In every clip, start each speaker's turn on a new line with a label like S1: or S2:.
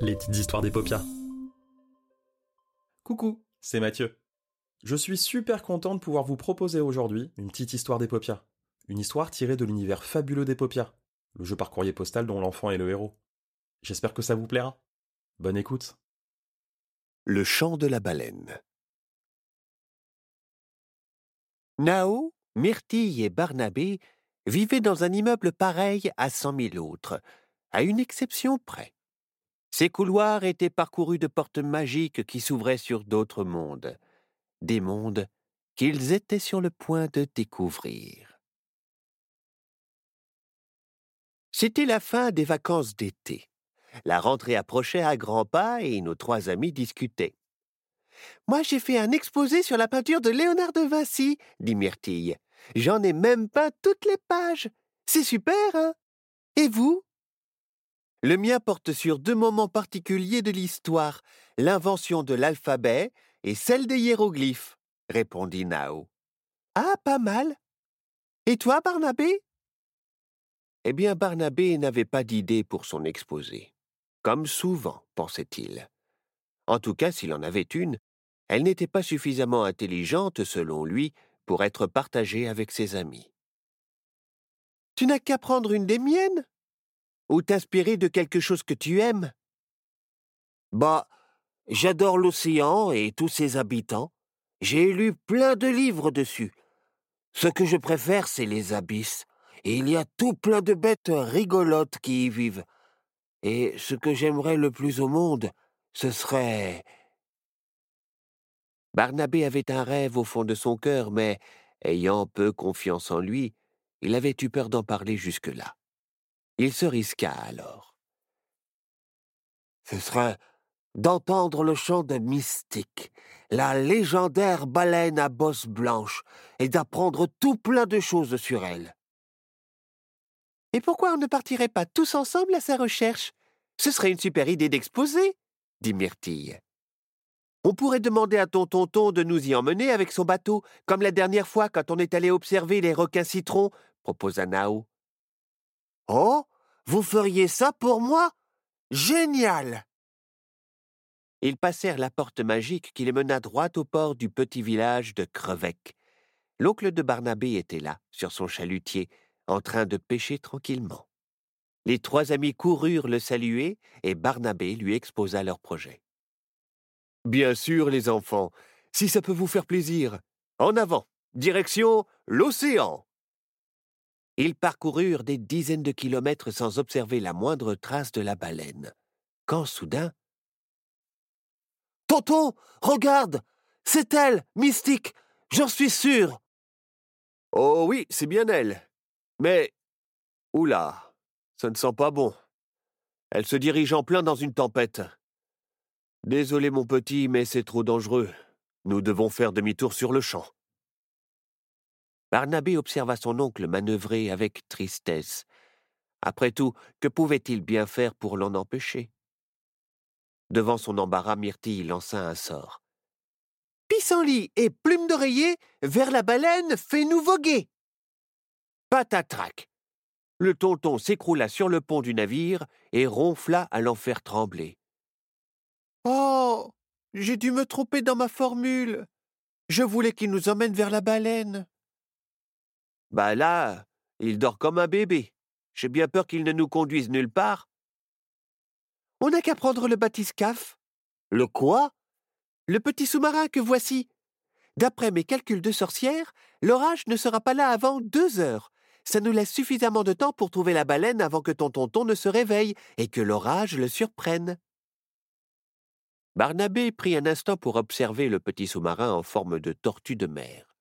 S1: Les petites histoires des paupières. Coucou, c'est Mathieu. Je suis super content de pouvoir vous proposer aujourd'hui une petite histoire des paupières. Une histoire tirée de l'univers fabuleux des paupières, le jeu par courrier postal dont l'enfant est le héros. J'espère que ça vous plaira. Bonne écoute.
S2: Le chant de la baleine. Nao, Myrtille et Barnabé vivaient dans un immeuble pareil à cent mille autres, à une exception près. Ces couloirs étaient parcourus de portes magiques qui s'ouvraient sur d'autres mondes, des mondes qu'ils étaient sur le point de découvrir. C'était la fin des vacances d'été. La rentrée approchait à grands pas et nos trois amis discutaient. Moi, j'ai fait un exposé sur la peinture de Léonard de Vinci, dit Myrtille. J'en ai même peint toutes les pages. C'est super, hein? Et vous? Le mien porte sur deux moments particuliers de l'histoire, l'invention de l'alphabet et celle des hiéroglyphes, répondit Nao. Ah, pas mal. Et toi, Barnabé? Eh bien, Barnabé n'avait pas d'idée pour son exposé. Comme souvent, pensait-il. En tout cas, s'il en avait une, elle n'était pas suffisamment intelligente, selon lui, pour être partagée avec ses amis. Tu n'as qu'à prendre une des miennes Ou t'inspirer de quelque chose que tu aimes? Bah, j'adore l'océan et tous ses habitants. J'ai lu plein de livres dessus. Ce que je préfère, c'est les abysses. Et il y a tout plein de bêtes rigolotes qui y vivent. Et ce que j'aimerais le plus au monde, ce serait Barnabé avait un rêve au fond de son cœur, mais, ayant peu confiance en lui, il avait eu peur d'en parler jusque-là. Il se risqua alors. Ce serait d'entendre le chant de Mystique, la légendaire baleine à bosse blanche, et d'apprendre tout plein de choses sur elle. Et pourquoi on ne partirait pas tous ensemble à sa recherche? Ce serait une super idée d'exposer, dit Myrtille. On pourrait demander à ton tonton de nous y emmener avec son bateau, comme la dernière fois quand on est allé observer les requins citrons, proposa Nao. Oh, vous feriez ça pour moi? Génial Ils passèrent la porte magique qui les mena droit au port du petit village de Crevec. L'oncle de Barnabé était là, sur son chalutier, en train de pêcher tranquillement. Les trois amis coururent le saluer et Barnabé lui exposa leur projet. Bien sûr, les enfants, si ça peut vous faire plaisir. En avant, direction l'océan. Ils parcoururent des dizaines de kilomètres sans observer la moindre trace de la baleine. Quand soudain. Tonton, regarde C'est elle, Mystique J'en suis sûr Oh oui, c'est bien elle. Mais. Oula, ça ne sent pas bon. Elle se dirige en plein dans une tempête. Désolé mon petit, mais c'est trop dangereux. Nous devons faire demi-tour sur le champ. Barnabé observa son oncle manœuvrer avec tristesse. Après tout, que pouvait-il bien faire pour l'en empêcher? Devant son embarras, Myrtille lança un sort. Pissenlit et plume d'oreiller, vers la baleine, fais-nous voguer Patatrac Le tonton s'écroula sur le pont du navire et ronfla à l'en faire trembler. Oh J'ai dû me tromper dans ma formule. Je voulais qu'il nous emmène vers la baleine. Bah là, il dort comme un bébé. J'ai bien peur qu'il ne nous conduise nulle part. On n'a qu'à prendre le bathyscaphe. Le quoi? Le petit sous-marin que voici. D'après mes calculs de sorcière, l'orage ne sera pas là avant deux heures. Ça nous laisse suffisamment de temps pour trouver la baleine avant que ton tonton ne se réveille et que l'orage le surprenne. Barnabé prit un instant pour observer le petit sous-marin en forme de tortue de mer.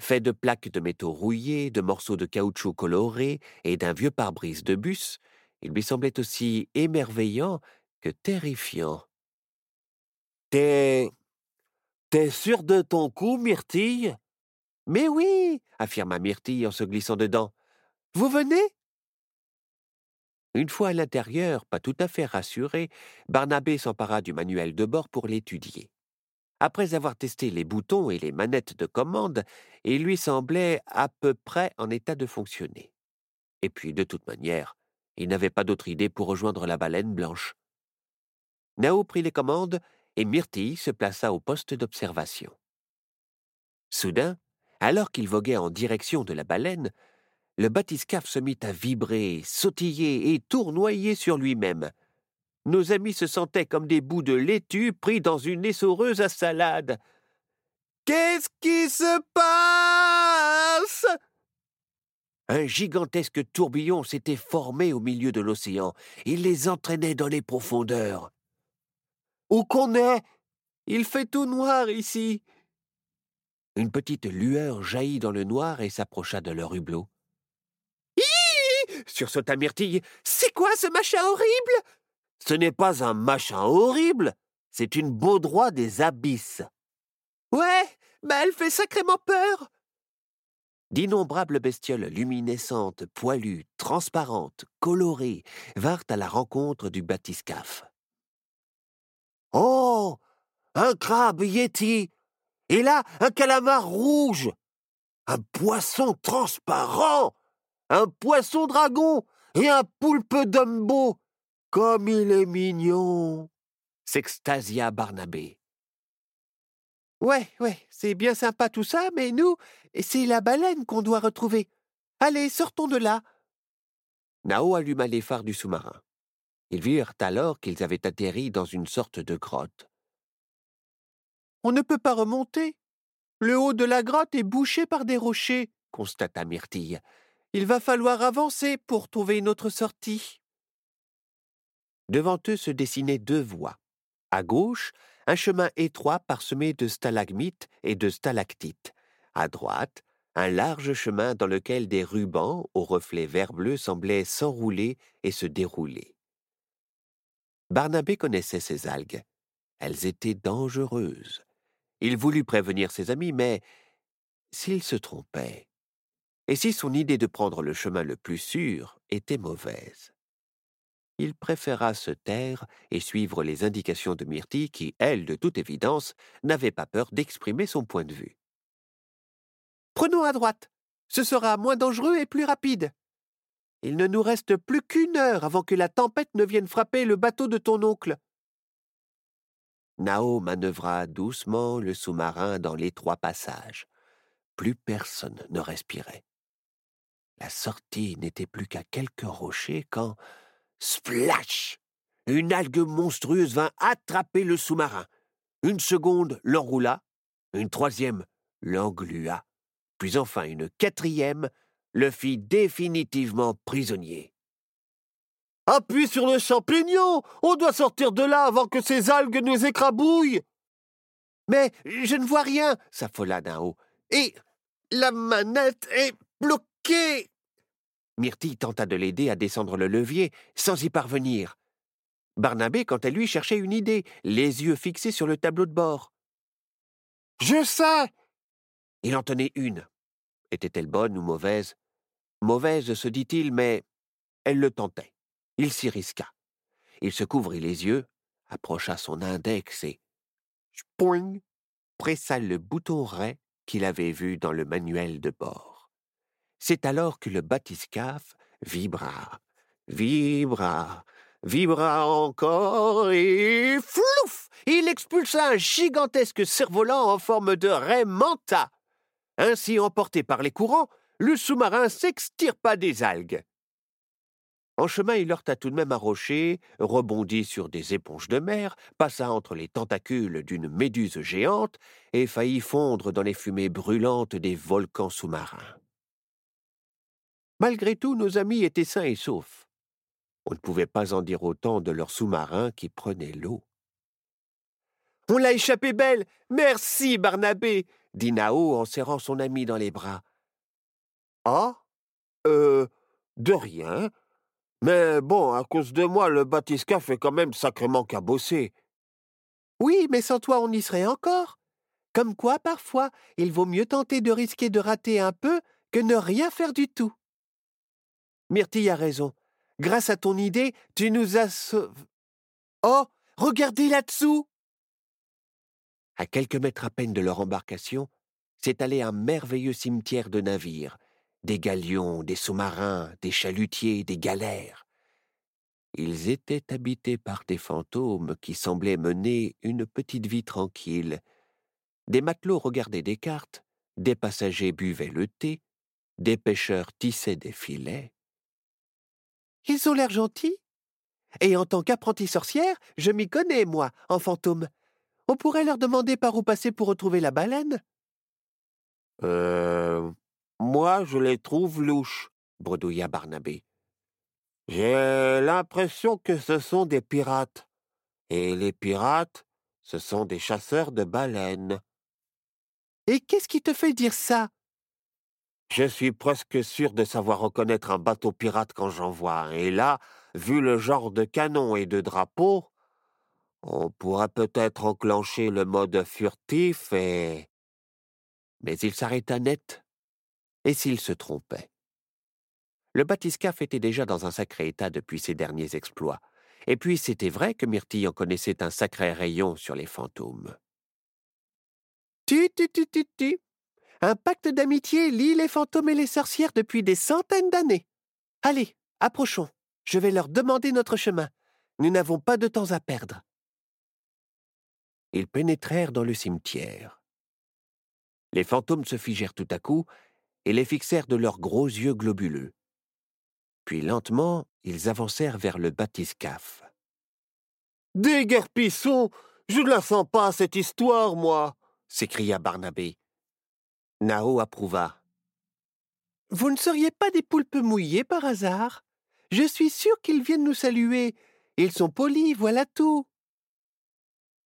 S2: Fait de plaques de métaux rouillés, de morceaux de caoutchouc colorés et d'un vieux pare-brise de bus, il lui semblait aussi émerveillant que terrifiant. T'es. T'es sûr de ton coup, Myrtille? Mais oui, affirma Myrtille en se glissant dedans. Vous venez? Une fois à l'intérieur, pas tout à fait rassuré, Barnabé s'empara du manuel de bord pour l'étudier. Après avoir testé les boutons et les manettes de commande, il lui semblait à peu près en état de fonctionner. Et puis, de toute manière, Il n'avait pas d'autre idée pour rejoindre la baleine blanche. Nao prit les commandes et Myrtille se plaça au poste d'observation. Soudain, alors qu'il voguait en direction de la baleine, le bathyscaphe se mit à vibrer, sautiller et tournoyer sur lui-même. Nos amis se sentaient comme des bouts de laitue pris dans une essoreuse à salade. Qu'est-ce qui se passe? Un gigantesque tourbillon s'était formé au milieu de l'océan. Il les entraînait dans les profondeurs. Où qu'on est Il fait tout noir ici. Une petite lueur jaillit dans le noir et s'approcha de leur hublot. Sursauta Myrtille. C'est quoi ce machin horrible? Ce n'est pas un machin horrible, c'est une baudroie des abysses. Ouais, mais elle fait sacrément peur. D'innombrables bestioles luminescentes, poilues, transparentes, colorées, vinrent à la rencontre du bathyscaphe. Oh Un crabe yéti Et là, un calamar rouge Un poisson transparent Un poisson dragon Et un poulpe dumbo Comme il est mignon s'extasia Barnabé. Ouais, ouais, c'est bien sympa tout ça, mais nous, c'est la baleine qu'on doit retrouver. Allez, sortons de là. Nao alluma les phares du sous-marin. Ils virent alors qu'ils avaient atterri dans une sorte de grotte. On ne peut pas remonter. Le haut de la grotte est bouché par des rochers, constata Myrtille. Il va falloir avancer pour trouver une autre sortie. Devant eux se dessinaient deux voies. À gauche, un chemin étroit parsemé de stalagmites et de stalactites. À droite, un large chemin dans lequel des rubans aux reflets vert-bleu semblaient s'enrouler et se dérouler. Barnabé connaissait ces algues. Elles étaient dangereuses. Il voulut prévenir ses amis, mais s'il se trompait, et si son idée de prendre le chemin le plus sûr était mauvaise. Il préféra se taire et suivre les indications de Myrtille qui, elle, de toute évidence, n'avait pas peur d'exprimer son point de vue. Prenons à droite. Ce sera moins dangereux et plus rapide. Il ne nous reste plus qu'une heure avant que la tempête ne vienne frapper le bateau de ton oncle. Nao manœuvra doucement le sous-marin dans l'étroit passage. Plus personne ne respirait. La sortie n'était plus qu'à quelques rochers quand, splash! Une algue monstrueuse vint attraper le sous-marin. Une seconde l'enroula, une troisième l'englua, puis enfin une quatrième le fit définitivement prisonnier. Appuie sur le champignon! On doit sortir de là avant que ces algues nous écrabouillent! Mais je ne vois rien! s'affola Nao. Et la manette est bloquée Myrtille tenta de l'aider à descendre le levier sans y parvenir. Barnabé, quant à lui, cherchait une idée, les yeux fixés sur le tableau de bord. Je sais Il en tenait une. Était-elle bonne ou mauvaise? Mauvaise, se dit-il, mais elle le tentait. Il s'y risqua. Il se couvrit les yeux, approcha son index et spoing pressa le bouton ray qu'il avait vu dans le manuel de bord. C'est alors que le bathyscaphe vibra, vibra, vibra encore et flouf Il expulsa un gigantesque cerf-volant en forme de ray manta. Ainsi emporté par les courants, le sous-marin s'extirpa des algues. En chemin, il heurta tout de même un rocher, rebondit sur des éponges de mer, passa entre les tentacules d'une méduse géante et faillit fondre dans les fumées brûlantes des volcans sous-marins. Malgré tout, nos amis étaient sains et saufs. On ne pouvait pas en dire autant de leur sous-marin qui prenait l'eau. On l'a échappé belle. Merci, Barnabé, dit Nao en serrant son ami dans les bras. Ah Euh. De rien. Mais bon, à cause de moi, le batisca fait quand même sacrément cabossé. Oui, mais sans toi, on y serait encore. Comme quoi, parfois, il vaut mieux tenter de risquer de rater un peu que ne rien faire du tout. Myrtille a raison. Grâce à ton idée, tu nous as. Oh, regardez là-dessous À quelques mètres à peine de leur embarcation, s'étalait un merveilleux cimetière de navires, des galions, des sous-marins, des chalutiers, des galères. Ils étaient habités par des fantômes qui semblaient mener une petite vie tranquille. Des matelots regardaient des cartes, des passagers buvaient le thé, des pêcheurs tissaient des filets.
S3: Ils ont l'air gentils. Et en tant qu'apprenti sorcière, je m'y connais, moi, en fantôme. On pourrait leur demander par où passer pour retrouver la baleine
S2: Euh. Moi, je les trouve louches, bredouilla Barnabé. J'ai l'impression que ce sont des pirates. Et les pirates, ce sont des chasseurs de baleines.
S3: Et qu'est-ce qui te fait dire ça?
S2: Je suis presque sûr de savoir reconnaître un bateau pirate quand j'en vois. Et là, vu le genre de canon et de drapeau, on pourrait peut-être enclencher le mode furtif et... Mais il s'arrêta net. Et s'il se trompait Le bathyscaphe était déjà dans un sacré état depuis ses derniers exploits. Et puis c'était vrai que Myrtille en connaissait un sacré rayon sur les fantômes.
S3: Tu, tu, tu, tu, tu. Un pacte d'amitié lie les fantômes et les sorcières depuis des centaines d'années. Allez, approchons. Je vais leur demander notre chemin. Nous n'avons pas de temps à perdre.
S2: Ils pénétrèrent dans le cimetière. Les fantômes se figèrent tout à coup et les fixèrent de leurs gros yeux globuleux. Puis lentement, ils avancèrent vers le bathyscaphe.
S4: Déguerpissons Je ne la sens pas, cette histoire, moi
S2: s'écria Barnabé. Nao approuva.
S3: Vous ne seriez pas des poulpes mouillés par hasard? Je suis sûr qu'ils viennent nous saluer. Ils sont polis, voilà tout.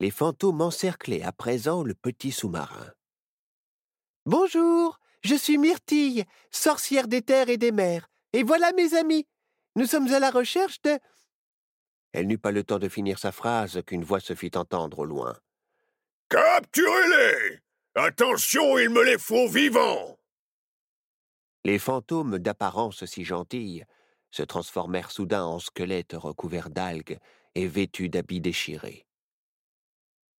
S2: Les fantômes encerclaient à présent le petit sous-marin.
S3: Bonjour, je suis Myrtille, sorcière des terres et des mers. Et voilà mes amis. Nous sommes à la recherche de.
S2: Elle n'eut pas le temps de finir sa phrase qu'une voix se fit entendre au loin.
S5: Capturez-les Attention, il me les faut vivants
S2: Les fantômes d'apparence si gentille se transformèrent soudain en squelettes recouverts d'algues et vêtus d'habits déchirés.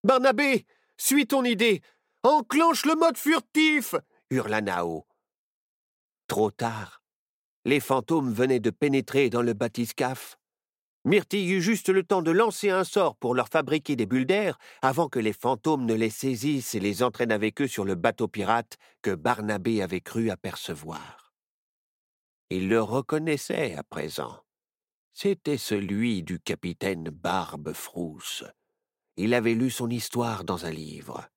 S4: Barnabé, suis ton idée Enclenche le mode furtif
S2: hurla Nao. Trop tard. Les fantômes venaient de pénétrer dans le bathyscaphe. Myrtille eut juste le temps de lancer un sort pour leur fabriquer des bulles d'air avant que les fantômes ne les saisissent et les entraînent avec eux sur le bateau pirate que Barnabé avait cru apercevoir. Il le reconnaissait à présent. C'était celui du capitaine Barbe-Frousse. Il avait lu son histoire dans un livre.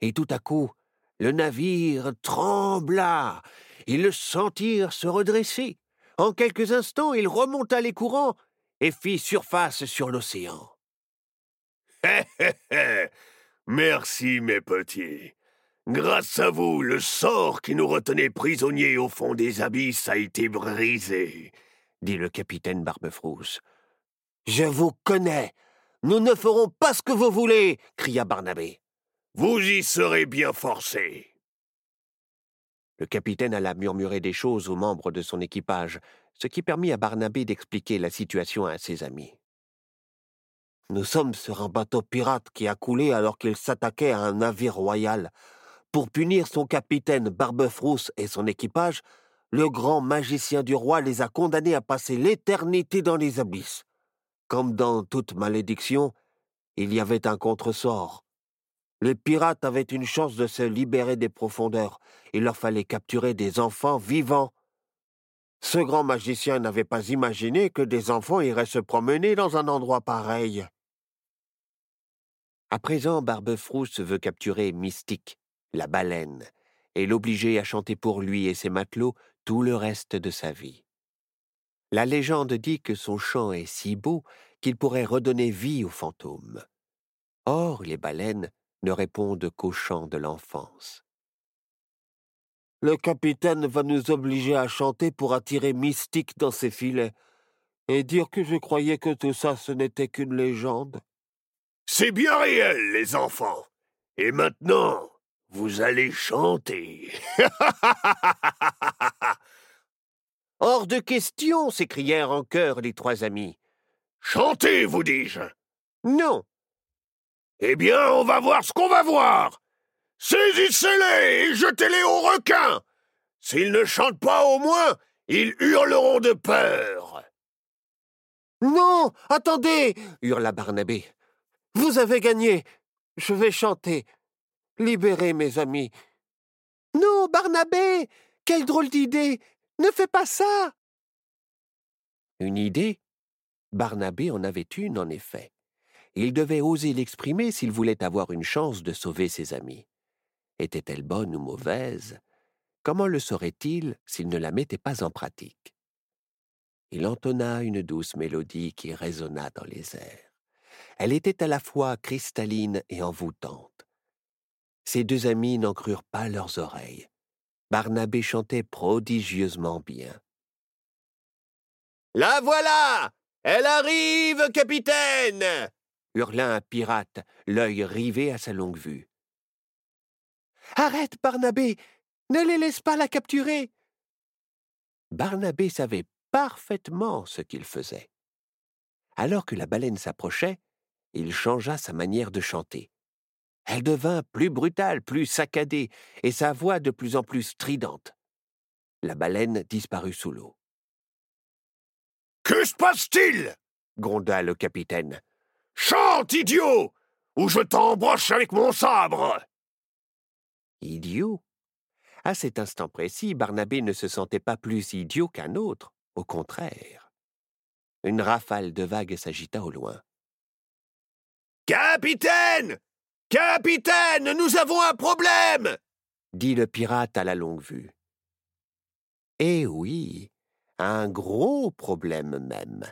S2: Et tout à coup, le navire trembla. Ils le sentirent se redresser. En quelques instants, il remonta les courants et fit surface sur l'océan.
S5: Merci, mes petits. Grâce à vous, le sort qui nous retenait prisonniers au fond des abysses a été brisé,
S2: dit le capitaine Barbefrousse.
S4: Je vous connais. Nous ne ferons pas ce que vous voulez, cria Barnabé.
S5: Vous y serez bien forcés.
S2: Le capitaine alla murmurer des choses aux membres de son équipage, ce qui permit à Barnabé d'expliquer la situation à ses amis.
S4: Nous sommes sur un bateau pirate qui a coulé alors qu'il s'attaquait à un navire royal. Pour punir son capitaine Barbefrousse et son équipage, le grand magicien du roi les a condamnés à passer l'éternité dans les abysses. Comme dans toute malédiction, il y avait un contresort. Les pirates avaient une chance de se libérer des profondeurs. Il leur fallait capturer des enfants vivants. Ce grand magicien n'avait pas imaginé que des enfants iraient se promener dans un endroit pareil.
S2: À présent, Barbefrousse veut capturer Mystique, la baleine, et l'obliger à chanter pour lui et ses matelots tout le reste de sa vie. La légende dit que son chant est si beau qu'il pourrait redonner vie aux fantômes. Or, les baleines ne répondent qu'au chant de l'enfance.
S4: Le capitaine va nous obliger à chanter pour attirer Mystique dans ses filets et dire que je croyais que tout ça ce n'était qu'une légende.
S5: C'est bien réel, les enfants. Et maintenant, vous allez chanter.
S2: Hors de question, s'écrièrent en chœur les trois amis.
S5: Chantez, vous dis-je.
S2: Non.
S5: Eh bien, on va voir ce qu'on va voir. Saisissez-les et jetez-les aux requins. S'ils ne chantent pas au moins, ils hurleront de peur.
S4: Non, attendez hurla Barnabé. Vous avez gagné. Je vais chanter. Libérez mes amis.
S3: Non, Barnabé Quelle drôle d'idée Ne fais pas ça
S2: Une idée? Barnabé en avait une, en effet. Il devait oser l'exprimer s'il voulait avoir une chance de sauver ses amis. Était-elle bonne ou mauvaise? Comment le saurait-il s'il ne la mettait pas en pratique? Il entonna une douce mélodie qui résonna dans les airs. Elle était à la fois cristalline et envoûtante. Ses deux amis n'en crurent pas leurs oreilles. Barnabé chantait prodigieusement bien.
S4: La voilà Elle arrive, capitaine
S2: hurla un pirate, l'œil rivé à sa longue vue.
S3: Arrête, Barnabé Ne les laisse pas la capturer
S2: Barnabé savait parfaitement ce qu'il faisait. Alors que la baleine s'approchait, il changea sa manière de chanter. Elle devint plus brutale, plus saccadée, et sa voix de plus en plus stridente. La baleine disparut sous l'eau.
S5: Que se passe-t-il?
S2: gronda le capitaine.
S5: Chante, idiot Ou je t'embroche avec mon sabre
S2: Idiot À cet instant précis, Barnabé ne se sentait pas plus idiot qu'un autre, au contraire. Une rafale de vagues s'agita au loin.
S5: Capitaine Capitaine, nous avons un problème
S2: dit le pirate à la longue vue. Eh oui, un gros problème même.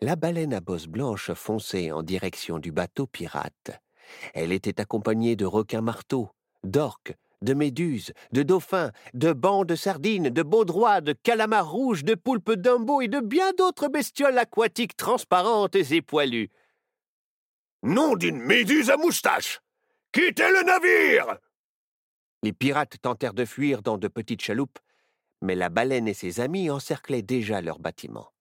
S2: La baleine à bosse blanche fonçait en direction du bateau pirate. Elle était accompagnée de requins-marteaux, d'orques, de méduses, de dauphins, de bancs de sardines, de baudroies, de calamars rouges, de poulpes d'umbo et de bien d'autres bestioles aquatiques transparentes et poilues.
S5: Nom d'une méduse à moustache Quittez le navire
S2: Les pirates tentèrent de fuir dans de petites chaloupes, mais la baleine et ses amis encerclaient déjà leur bâtiment.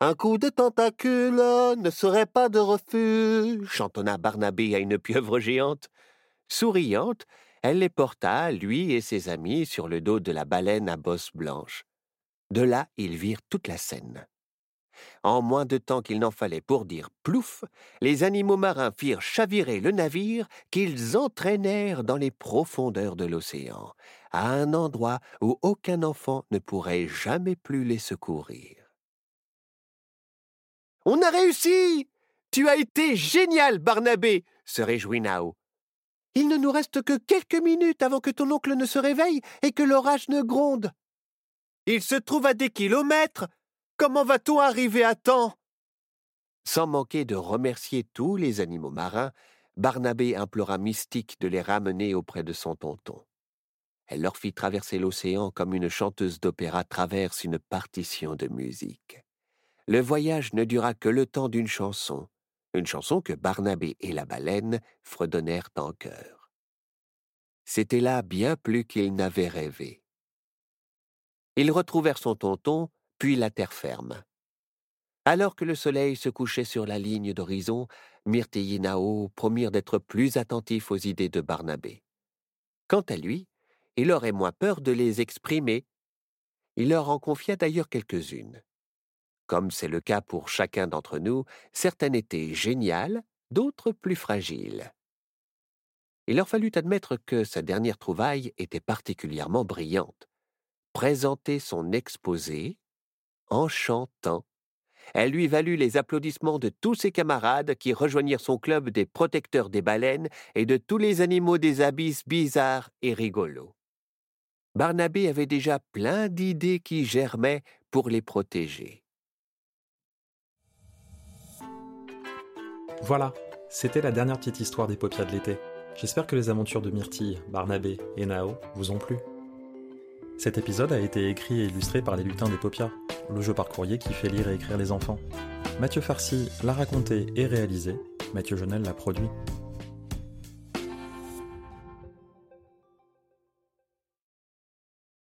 S4: Un coup de tentacule ne serait pas de refus, chantonna Barnabé à une pieuvre géante.
S2: Souriante, elle les porta, lui et ses amis, sur le dos de la baleine à bosse blanche. De là, ils virent toute la scène. En moins de temps qu'il n'en fallait pour dire plouf, les animaux marins firent chavirer le navire qu'ils entraînèrent dans les profondeurs de l'océan, à un endroit où aucun enfant ne pourrait jamais plus les secourir.
S3: On a réussi Tu as été génial, Barnabé se réjouit Nao. Il ne nous reste que quelques minutes avant que ton oncle ne se réveille et que l'orage ne gronde. Il se trouve à des kilomètres Comment va-t-on arriver à temps?
S2: Sans manquer de remercier tous les animaux marins, Barnabé implora Mystique de les ramener auprès de son tonton. Elle leur fit traverser l'océan comme une chanteuse d'opéra traverse une partition de musique. Le voyage ne dura que le temps d'une chanson, une chanson que Barnabé et la baleine fredonnèrent en chœur. C'était là bien plus qu'ils n'avaient rêvé. Ils retrouvèrent son tonton puis la terre ferme. Alors que le soleil se couchait sur la ligne d'horizon, Myrtille promirent d'être plus attentifs aux idées de Barnabé. Quant à lui, il aurait moins peur de les exprimer. Il leur en confia d'ailleurs quelques-unes. Comme c'est le cas pour chacun d'entre nous, certaines étaient géniales, d'autres plus fragiles. Il leur fallut admettre que sa dernière trouvaille était particulièrement brillante. Présenter son exposé, en chantant. Elle lui valut les applaudissements de tous ses camarades qui rejoignirent son club des protecteurs des baleines et de tous les animaux des abysses bizarres et rigolos. Barnabé avait déjà plein d'idées qui germaient pour les protéger.
S1: Voilà, c'était la dernière petite histoire des paupières de l'été. J'espère que les aventures de Myrtille, Barnabé et Nao vous ont plu. Cet épisode a été écrit et illustré par les lutins des paupières le jeu par courrier qui fait lire et écrire les enfants. Mathieu Farcy l'a raconté et réalisé, Mathieu Jonel l'a produit.